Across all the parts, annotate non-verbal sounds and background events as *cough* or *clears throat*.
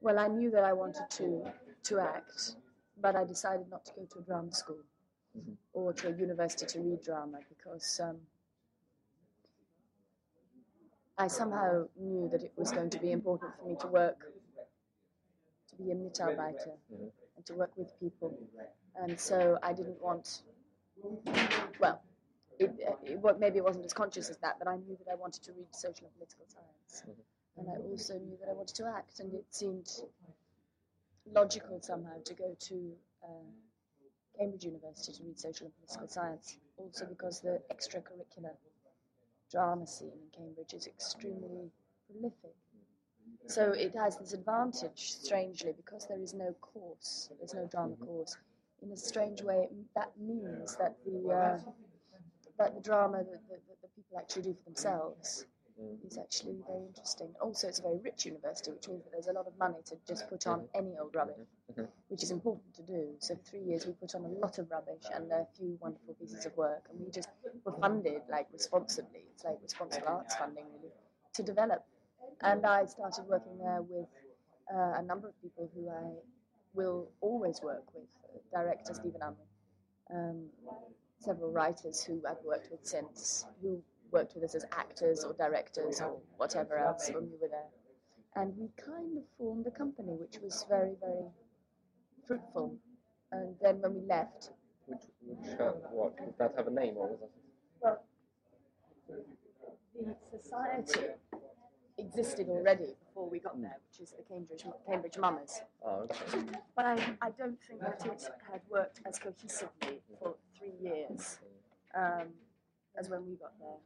Well, I knew that I wanted to to act, but I decided not to go to a drama school Mhm. or to a university to read drama because um, I somehow knew that it was going to be important for me to work, to be a Mitarbeiter, Mhm. and to work with people. And so I didn't want, well, it, it, maybe it wasn't as conscious as that, but I knew that I wanted to read social and political science. Mhm. And I also knew that I wanted to act, and it seemed logical somehow to go to uh, Cambridge University to read social and political science, also because the extracurricular drama scene in Cambridge is extremely prolific. So it has this advantage, strangely, because there is no course, there's no drama course. In a strange way, that means that the uh, that the drama that, that, that the people actually do for themselves. Is actually very interesting. Also, it's a very rich university, which means that there's a lot of money to just put on any old rubbish, Mhm. which is important to do. So, for three years, we put on a lot of rubbish and a few wonderful pieces of work, and we just were funded like responsibly. It's like responsible arts funding, really, to develop. And I started working there with uh, a number of people who I will always work with. Director Stephen Unwin, um, several writers who I've worked with since, who worked with us as actors or directors or whatever else when we were there. And we kind of formed a company which was very, very fruitful. And then when we left, Which, which uh, what? Did that have a name or was that? well, the society existed already before we got there, which is the Cambridge Cambridge Mummers. Oh, okay. But I, I don't think that it had worked as cohesively for three years um, as when we got there.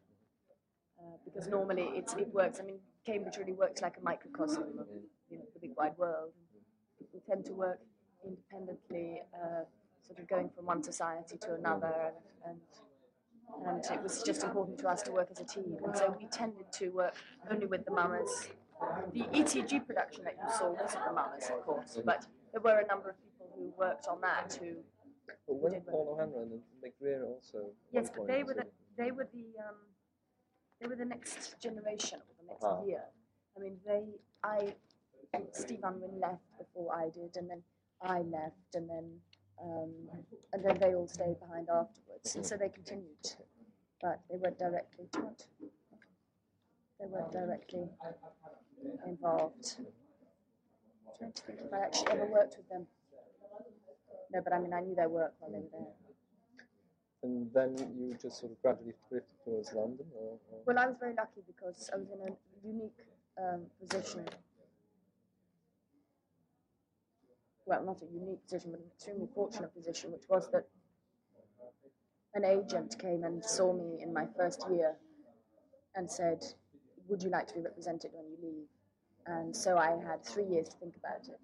Uh, because normally it's, it works, I mean, Cambridge really works like a microcosm of you know, the big wide world. People tend to work independently, uh, sort of going from one society to another, and, and it was just important to us to work as a team. And so we tended to work only with the mummers. The ETG production that you saw wasn't the mummers, of course, but there were a number of people who worked on that who But when did Paul O'Hanlon and McGreer also. Yes, but they were the they were the um, they were the next generation or the next Uh-huh. year. I mean, they I Steve Unwin left before I did, and then I left, and then um, and then they all stayed behind afterwards, and so they continued, but they weren't directly what? They weren't directly involved. I'm trying to think if I actually ever worked with them. No, but I mean, I knew their work while they were there. And then you just sort of gradually drifted towards London, or, or Well, I was very lucky because I was in a unique um, position. Well, not a unique position, but an extremely fortunate position, which was that an agent came and saw me in my first year and said, Would you like to be represented when you leave? And so I had three years to think about it.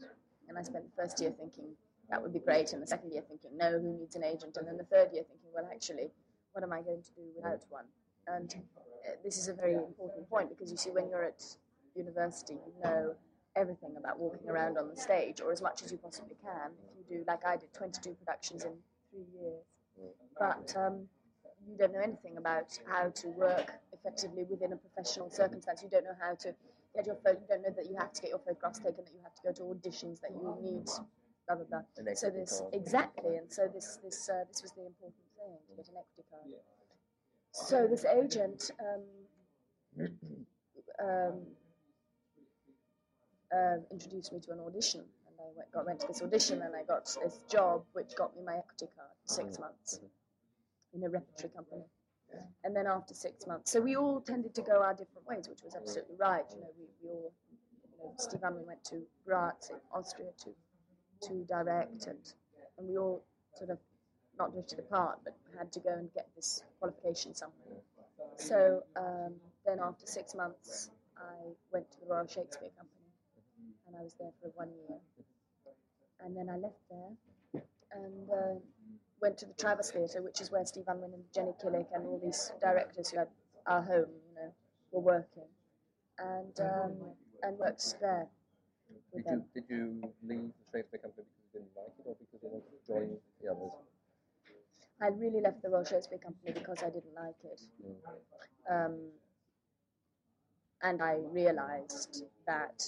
And I spent the first year thinking, that would be great. And the second year thinking, no, who needs an agent? And then the third year thinking, well, actually, what am I going to do without one? And uh, this is a very important point because you see, when you're at university, you know everything about walking around on the stage, or as much as you possibly can. If you do, like I did, 22 productions in three years. But um, you don't know anything about how to work effectively within a professional circumstance. You don't know how to get your photo. You don't know that you have to get your photographs taken. That you have to go to auditions. That you need blah blah blah. So this card. exactly, and so this this uh, this was the important thing to get an equity card. So this agent um, um, uh, introduced me to an audition, and I went, got went to this audition, and I got this job, which got me my equity card for six months in a repertory company. And then after six months, so we all tended to go our different ways, which was absolutely right. You know, we, we all, you know, Steve Unwin went to Graz in Austria to to direct, and and we all sort of not drifted apart, but had to go and get this qualification somewhere. So um, then after six months, I went to the Royal Shakespeare Company, and I was there for one year. And then I left there and uh, went to the Traverse Theatre, which is where Steve Unwin and Jenny Killick and all these directors who had our home, you know, were working, and um, and worked there Did you, did you leave the Shakespeare Company because you didn't like it, or because you wanted to join the others? I really left the Royal Shakespeare Company because I didn't like it. Um, and I realised that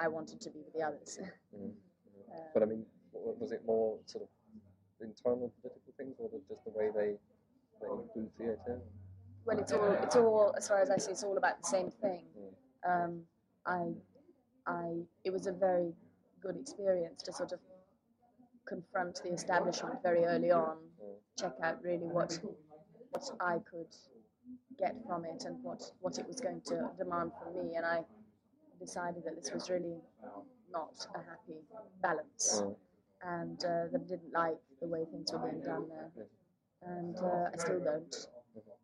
I wanted to be with the others. *laughs* Mm. Uh, But I mean, was it more sort of internal political things, or just the way they they do theatre? well, it's all it's all as far as I see, it's all about the same thing. Mm. Um, I, I, it was a very good experience to sort of confront the establishment very early on, check out really what what I could get from it and what what it was going to demand from me, and I decided that this was really not a happy balance, and uh, that I didn't like the way things were being done there, and uh, I still don't.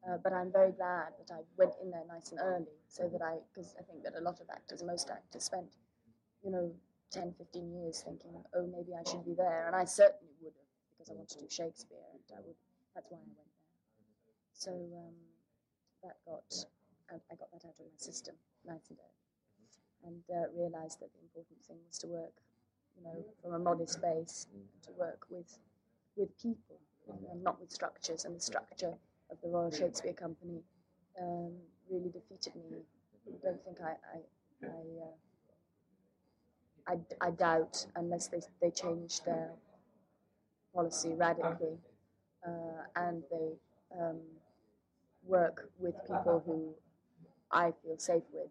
Uh, but I'm very glad that I went in there nice and early so that I, because I think that a lot of actors, most actors spent, you know, 10, 15 years thinking, oh, maybe I should be there. And I certainly would have because I want to do Shakespeare and I would, that's why I went there. So um, that got, I, I got that out of my system nice and early and uh, realised that the important thing was to work, you know, from a modest base to work with, with people and not with structures. And the structure of the Royal Shakespeare Company um, really defeated me. I don't think I, I, I, uh, I, I doubt unless they, they change their policy radically uh, and they um, work with people who I feel safe with.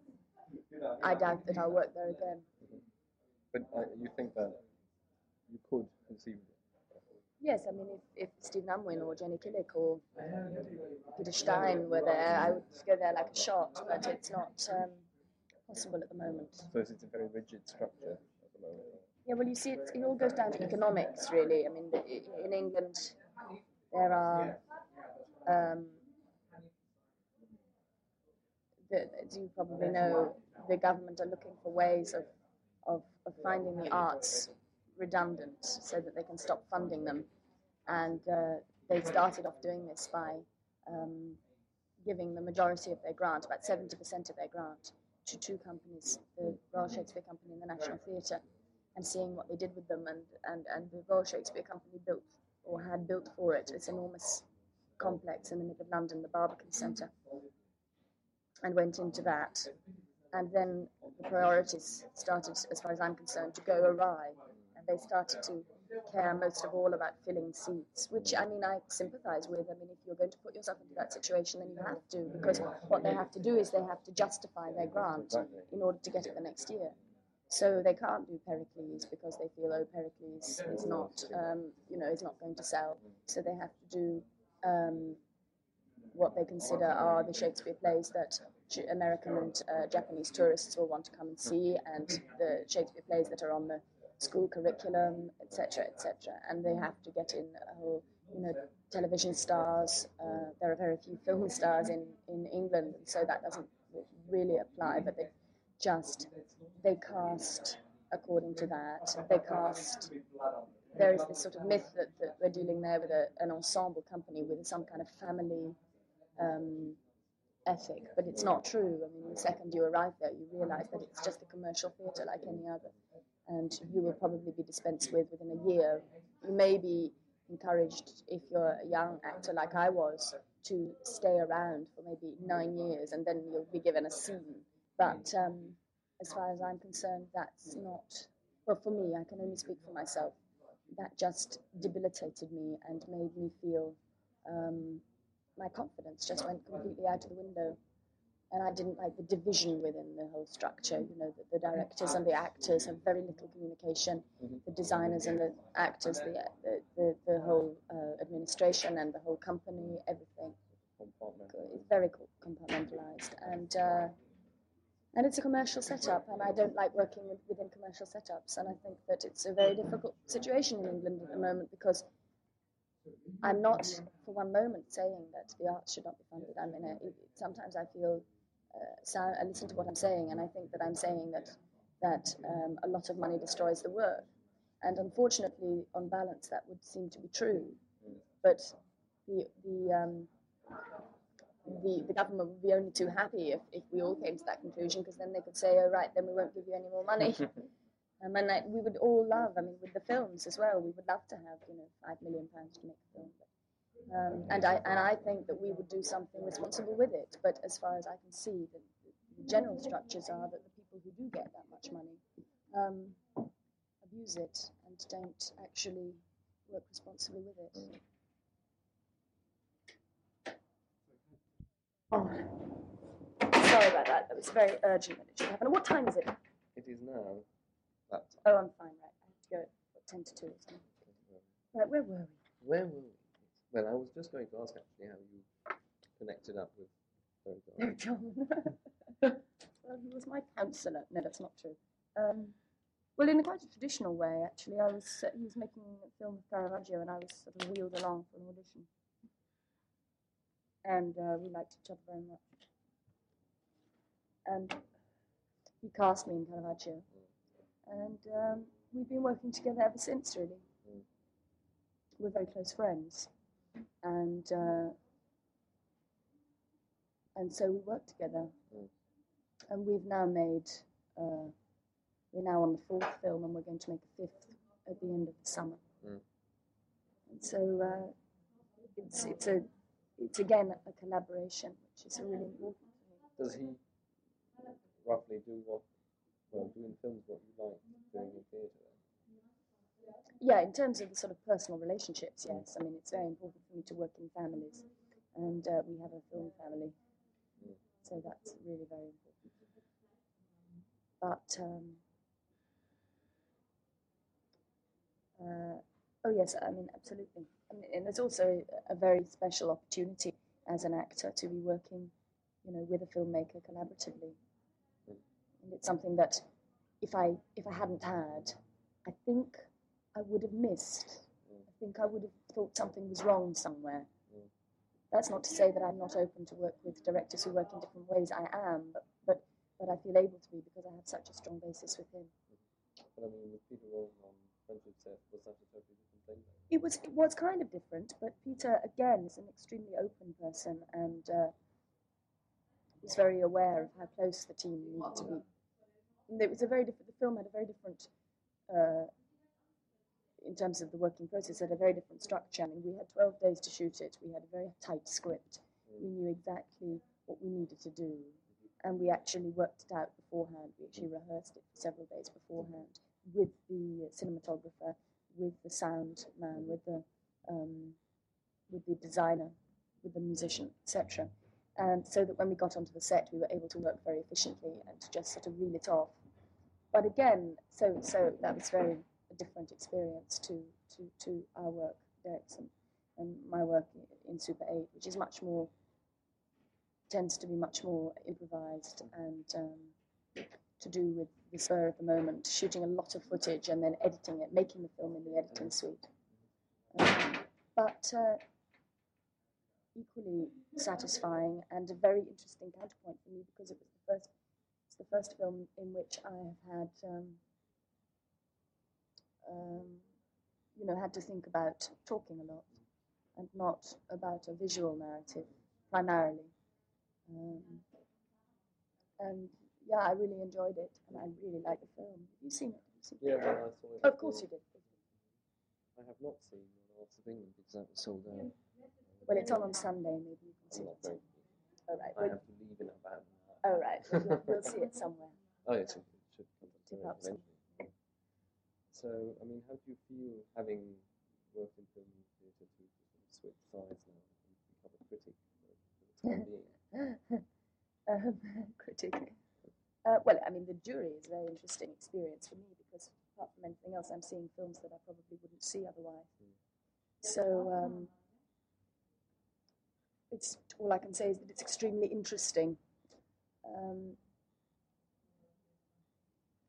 I doubt that I'll work there again. But uh, you think that you could conceive Yes, I mean, if, if Stephen Unwin or Jenny Killick or Peter Stein were there, I would go there like a shot, but it's not um, possible at the moment. So it's a very rigid structure at the moment. Yeah, well, you see, it, it all goes down to economics, really. I mean, the, in England, there are, um, the, as you probably know, the government are looking for ways of, of, of finding the arts redundant so that they can stop funding them. And uh, they started off doing this by um, giving the majority of their grant, about 70% of their grant, to two companies, the Royal Shakespeare Company and the National Theatre, and seeing what they did with them. And, and, and the Royal Shakespeare Company built, or had built for it, this enormous complex in the middle of London, the Barbican Centre, and went into that. And then the priorities started, as far as I'm concerned, to go awry. They started to care most of all about filling seats, which I mean, I sympathise with. I mean, if you're going to put yourself into that situation, then you have to, because what they have to do is they have to justify their grant in order to get it the next year. So they can't do Pericles because they feel, oh, Pericles is not, um, you know, is not going to sell. So they have to do um, what they consider are the Shakespeare plays that American and uh, Japanese tourists will want to come and see, and the Shakespeare plays that are on the school curriculum, etc., etc. And they have to get in a whole, you know, television stars. Uh, there are very few film stars in, in England, so that doesn't really apply. But they just they cast according to that. They cast. There is this sort of myth that, that we're dealing there with a, an ensemble company with some kind of family um, ethic, but it's not true. I mean, the second you arrive there, you realise that it's just a commercial theatre like any other, and you will probably be dispensed with within a year. You may be encouraged, if you're a young actor like I was, to stay around for maybe nine years, and then you'll be given a scene. But um, as far as I'm concerned, that's not. Well, for me, I can only speak for myself. That just debilitated me and made me feel um, my confidence just went completely out of the window. And I didn't like the division within the whole structure. You know, the, the directors and the actors have very little communication. Mhm. The designers and the actors, the the, the, the whole uh, administration and the whole company, everything Compartment. is very compartmentalized. And uh, and it's a commercial setup, and I don't like working with, within commercial setups. And I think that it's a very difficult situation in England at the moment because I'm not for one moment saying that the arts should not be funded. I mean, it, sometimes I feel, sound, I listen to what I'm saying, and I think that I'm saying that that um, a lot of money destroys the work. And unfortunately, on balance, that would seem to be true. But the the um, the, the government would be only too happy if, if we all came to that conclusion, because then they could say, oh, right, then we won't give you any more money. *laughs* um, and like, we would all love, I mean, with the films as well, we would love to have, you know, five million pounds to make a film. Um, and, I, and I think that we would do something responsible with it. But as far as I can see, the, the general structures are that the people who do get that much money um, abuse it and don't actually work responsibly with it. Oh, sorry about that. That was very urgent that it should happen. What time is it? It is now that Oh, I'm fine, right. I have to go at 10 to 2 or something. Right, where were we? Where were we? Well, I was just going to ask actually how you connected up with No, *laughs* John. *laughs* well, he was my counsellor. No, that's not true. Um, well, in a quite a traditional way, actually. I was uh, he was making a film with Caravaggio, and I was sort of wheeled along for an audition. And uh, we liked each other very much. And he cast me in Caravaggio, and um, we've been working together ever since. Really, Mm. we're very close friends, and. Uh, and so we work together. Mm. And we've now made, uh, we're now on the fourth film, and we're going to make a fifth at the end of the summer. Mm. And so uh, it's it's a it's again a collaboration, which is really important. Does he roughly do what, well, do in films what you like doing in theatre? Yeah, in terms of the sort of personal relationships, yes. I mean, it's very important for me to work in families, and uh, we have a film family, Mm. so that's really very important. But um, uh, oh yes, I mean absolutely, and, and there's also a very special opportunity as an actor to be working, you know, with a filmmaker collaboratively, Mm. and it's something that if I if I hadn't had, I think I would have missed. Mm. I think I would have thought something was wrong somewhere. Mm. That's not to say that I'm not open to work with directors who work in different ways. I am, but but, but I feel able to be because I have such a strong basis with him. But I mean, with Peter Wollen on Friendship's Death, was that a totally different thing? It was it was kind of different, but Peter again is an extremely open person and uh, was very aware of how close the team needed to be. And it was a very different. The film had a very different, uh, in terms of the working process, had a very different structure. I mean, we had twelve days to shoot it. We had a very tight script. We knew exactly what we needed to do, and we actually worked it out beforehand. We actually rehearsed it for several days beforehand with the cinematographer, with the sound man, with the um, with the designer, with the musician, etc. And so that when we got onto the set, we were able to work very efficiently and to just sort of reel it off. But again, so so that was very a different experience to to, to our work, Derek's and, and my work in Super 8, which is much more tends to be much more improvised and um, to do with the spur of the moment, shooting a lot of footage and then editing it, making the film in the editing suite. Um, but uh, equally satisfying and a very interesting counterpoint for me because it was the first it's the first film in which I have had um, um, you know had to think about talking a lot and not about a visual narrative primarily. Um, and yeah, I really enjoyed it, and I really like the film. Have you seen it? You seen Yeah, well, I saw it. it? Of course you did. I have not seen the Last of England because that was sold out. Well, it's on on Sunday. Maybe you can see it. All right. I Well, have to leave in about an hour. all right. Well, you'll see it somewhere. Oh, yes, it should come to Tip it up some. eventually. So, I mean, how do you feel having worked in film and theatre to sort of switch sides now and become a critic for, the time *laughs* being? um, *laughs* critic. Uh, well, I mean, the jury is a very interesting experience for me because, apart from anything else, I'm seeing films that I probably wouldn't see otherwise. So, um, it's all I can say is that it's extremely interesting. Um,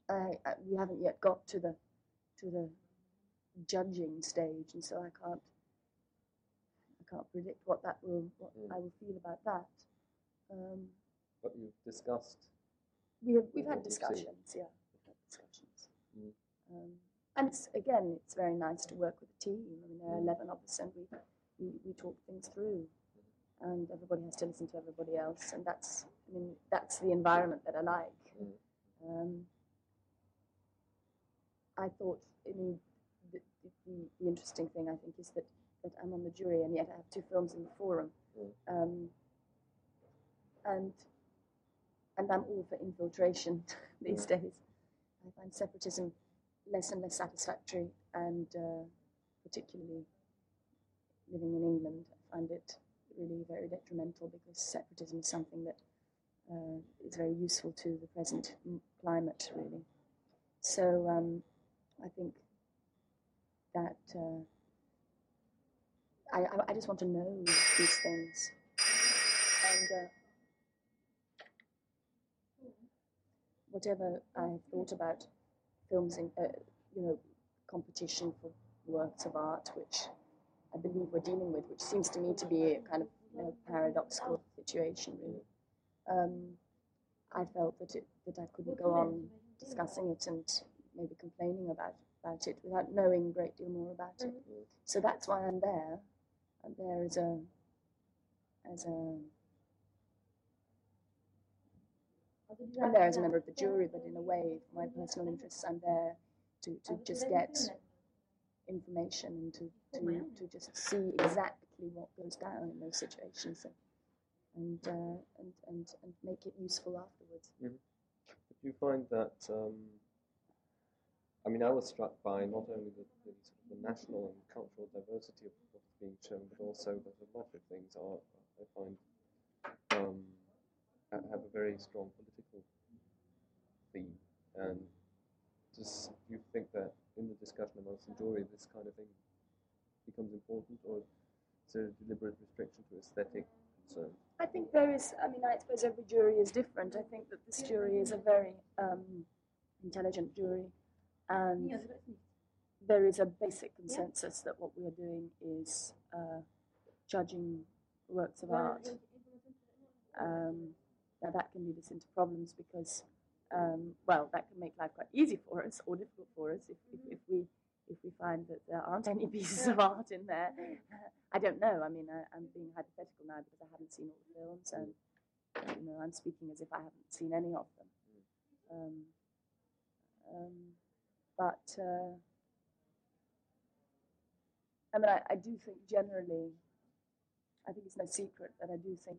I, I, we haven't yet got to the to the judging stage, and so I can't I can't predict what that will what Mm. I will feel about that. Um, But you've discussed. we have we've had discussions, yeah, we've had discussions. Mm. Um, and it's, again, it's very nice to work with a team. I mean, there are Mm. eleven of us, and we we, we talk things through, and everybody has to listen to everybody else, and that's I mean that's the environment that I like. Mm. Um, I thought, I mean, the, the, the, interesting thing I think is that, that I'm on the jury and yet I have two films in the forum. Mm. Um, and and I'm all for infiltration *laughs* these days. I find separatism less and less satisfactory, and uh, particularly living in England, I find it really very detrimental because separatism is something that uh, is very useful to the present climate, really. So um, I think that uh, I, I just want to know these things. And uh, whatever I've thought about films in, uh, you know, competition for works of art, which I believe we're dealing with, which seems to me to be a kind of you know, paradoxical situation, really. Um, I felt that it, that I couldn't go on discussing it and maybe complaining about about it without knowing a great deal more about it. So that's why I'm there. I'm there as a as a I'm there as a member of the jury, but in a way, for my personal interests, I'm there to, to just get information and to, to, to just see exactly what goes down in those situations and and uh, and, and, and make it useful afterwards. Mm-hmm. Do you find that? Um, I mean, I was struck by not only the, the, sort of the national and cultural diversity of what's being shown, but also that a lot of things are, I find, um, have a very strong political theme. And just do you think that in the discussion amongst the jury, this kind of thing becomes important, or is there a deliberate restriction to aesthetic concerns? I think there is. I mean, I suppose every jury is different. I think that this jury is a very um, intelligent jury, and there is a basic consensus that what we are doing is uh, judging works of art. Um, now that can lead us into problems because, um, well, that can make life quite easy for us or difficult for us if, if, if we if we find that there aren't any pieces of art in there. I don't know. I mean, I, am being hypothetical now because I haven't seen all the films, and you know, I'm speaking as if I haven't seen any of them. Um, um, but uh, I mean, I, I do think generally, I think it's no secret that I do think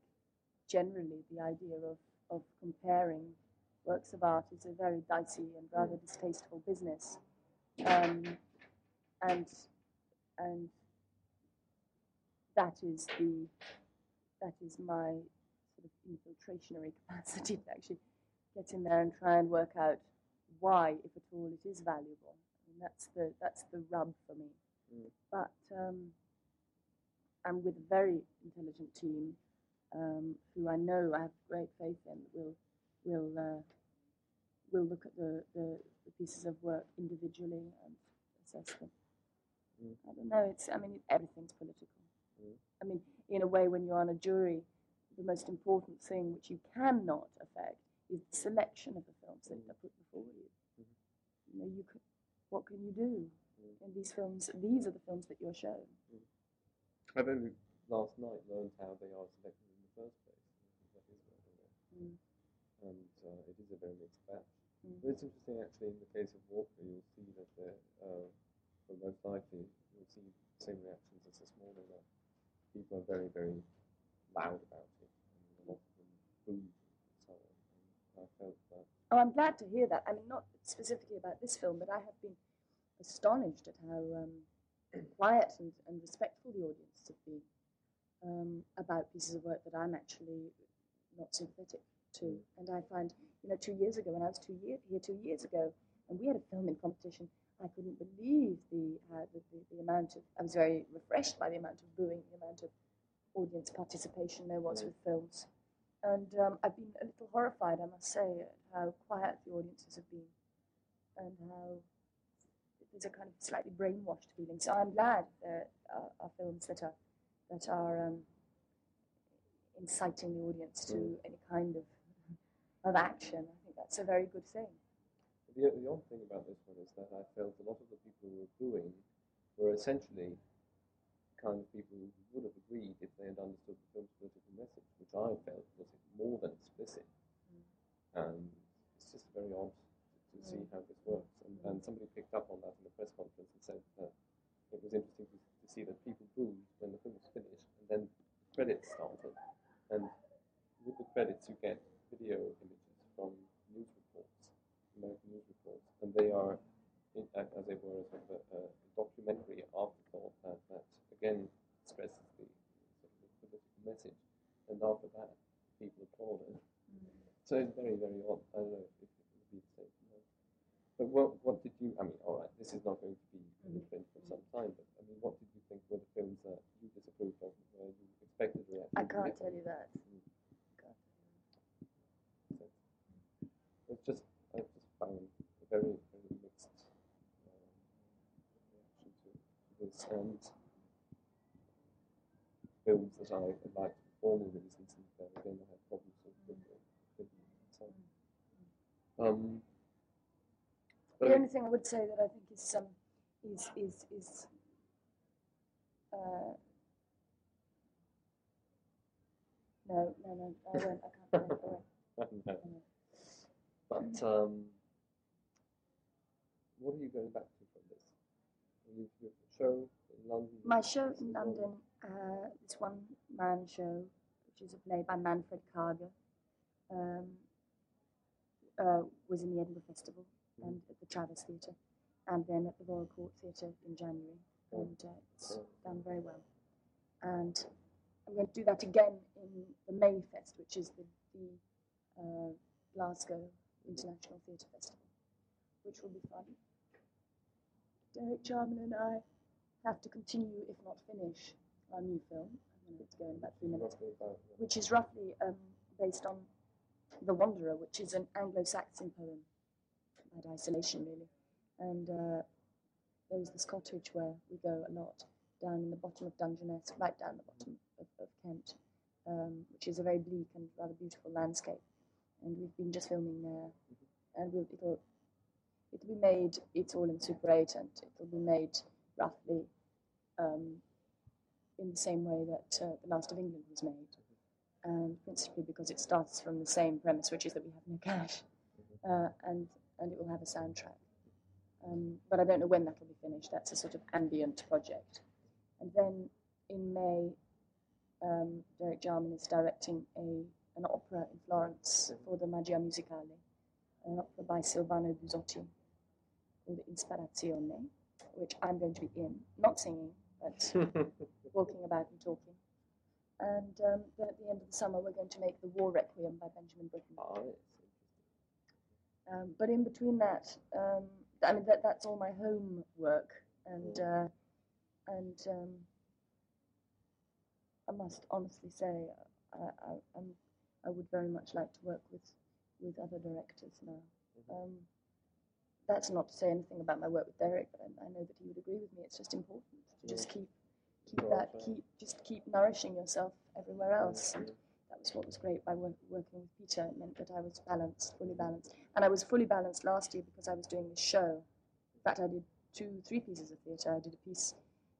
generally the idea of, of comparing works of art is a very dicey and rather distasteful business. Um, and and that is the that is my sort of infiltrationary *laughs* capacity to actually get in there and try and work out why, if at all, it is valuable. I mean, that's the that's the rub for me. Mm. But um, I'm with a very intelligent team um, who I know I have great faith in will will uh, will look at the, the, the, pieces of work individually and assess them. Mm. I don't know. It's I mean everything's political. Mm. I mean, in a way, when you're on a jury, the most important thing which you cannot affect is the selection of the films that are put before you. Mm-hmm. You know, you could, what can you do? Mm. in these films? These are the films that you're shown. Mm. I've only last night learned how they are selected in the first place. That is mm. And uh, it is a very mixed batch. Mm. But it's interesting, actually, in the case of Walker, you'll see that there, uh, well, most likely, you'll see the same reactions as this morning that people are very, very loud about it, and a lot of them boo and so on. And I felt that. Oh, I'm glad to hear that. I mean, not specifically about this film, but I have been astonished at how um, *clears throat* quiet and, and, respectful the audience have been um, about pieces of work that I'm actually not sympathetic to. Mm. And I find, you know, two years ago, when I was two year, here two years ago, and we had a filming competition, I couldn't believe the, uh, the, the, the, amount of, I was very refreshed by the amount of booing, the amount of audience participation there was mm. with films. And um, I've been a little horrified, I must say, at how quiet the audiences have been and how there's a kind of slightly brainwashed feeling. So I'm glad there are, are films that are that are um, inciting the audience to mm. any kind of of action. I think that's a very good thing. The, the odd thing about this one is that I felt a lot of the people who were booing were essentially kind of people who would have agreed if they had understood the film's political message, which I felt was more than explicit. Mm. And it's just very odd to see how this works. And, and somebody picked up on that in the press conference and said that it was interesting to, to see that people booed when the film was finished, and then the credits started. And with the credits, you get video images from news reports, American news reports, they were sort of a, a documentary afterthought that, that again stresses the sort of the political message, and after that people applauded. So it's very very odd. I don't know if it would be the same. No. But what what did you? I mean, all right, this is not going to be in print for some time. But I mean, what did you think were the films that you disapproved of, where you expected reaction? I to can't be tell you that. So it's just I just found a very very mixed um, reaction to, to this and films that I liked for formal reasons and then again I had problems with with the with um The I- only thing I would say that I think is um, is is is uh, no no no I won't I can't *laughs* I won't. no. But um, what are you going back to from this? You, your show in London? My show in London, uh, this one man show, which is a play by Manfred Karge, um, uh, was in the Edinburgh Festival Mhm. and at the Traverse Theatre, and then at the Royal Court Theatre in January, and uh, it's done very well. And I'm going to do that again in the Mayfest, which is the, the uh, Glasgow International Theatre Festival, which will be fun. Derek Jarman and I have to continue, if not finish, our new film. I'm going to go in about three minutes, which is roughly um, based on The Wanderer, which is an Anglo-Saxon poem about isolation, really. And uh, there is this cottage where we go a lot, down in the bottom of Dungeness, right down the bottom of, of Kent, um, which is a very bleak and rather beautiful landscape. And we've been just filming there, and we'll, it'll it'll be made. It's all in Super 8, and it'll be made roughly um, in the same way that uh, The Last of England was made, and principally because it starts from the same premise, which is that we have no cash, uh, and and it will have a soundtrack. Um, but I don't know when that'll be finished. That's a sort of ambient project. And then in May, um, Derek Jarman is directing a an opera in Florence for the Maggio Musicale, an opera by Sylvano Bussotti called Inspirazione, which I'm going to be in, not singing, but walking about and talking. And um, then at the end of the summer, we're going to make The War Requiem by Benjamin Britten. yes. Um, but in between that, um, I mean, that, that's all my homework, and uh, and um, I must honestly say, I, I, I'm, I would very much like to work with with other directors now. Mhm. That's not to say anything about my work with Derek, but I, I know that he would agree with me. It's just important to just keep keep that keep just keep nourishing yourself everywhere else. And that was what was great by work, working with Peter. It meant that I was balanced, fully balanced, and I was fully balanced last year because I was doing this show. In fact, I did two, three pieces of theatre. I did a piece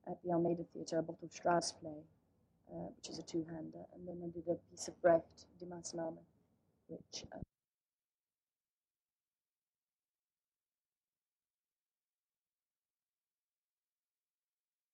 at the Almeida Theatre, a Botho Strauss play, uh, which is a two-hander, and then I did a piece of Brecht, Die Maßnahme, which. Uh,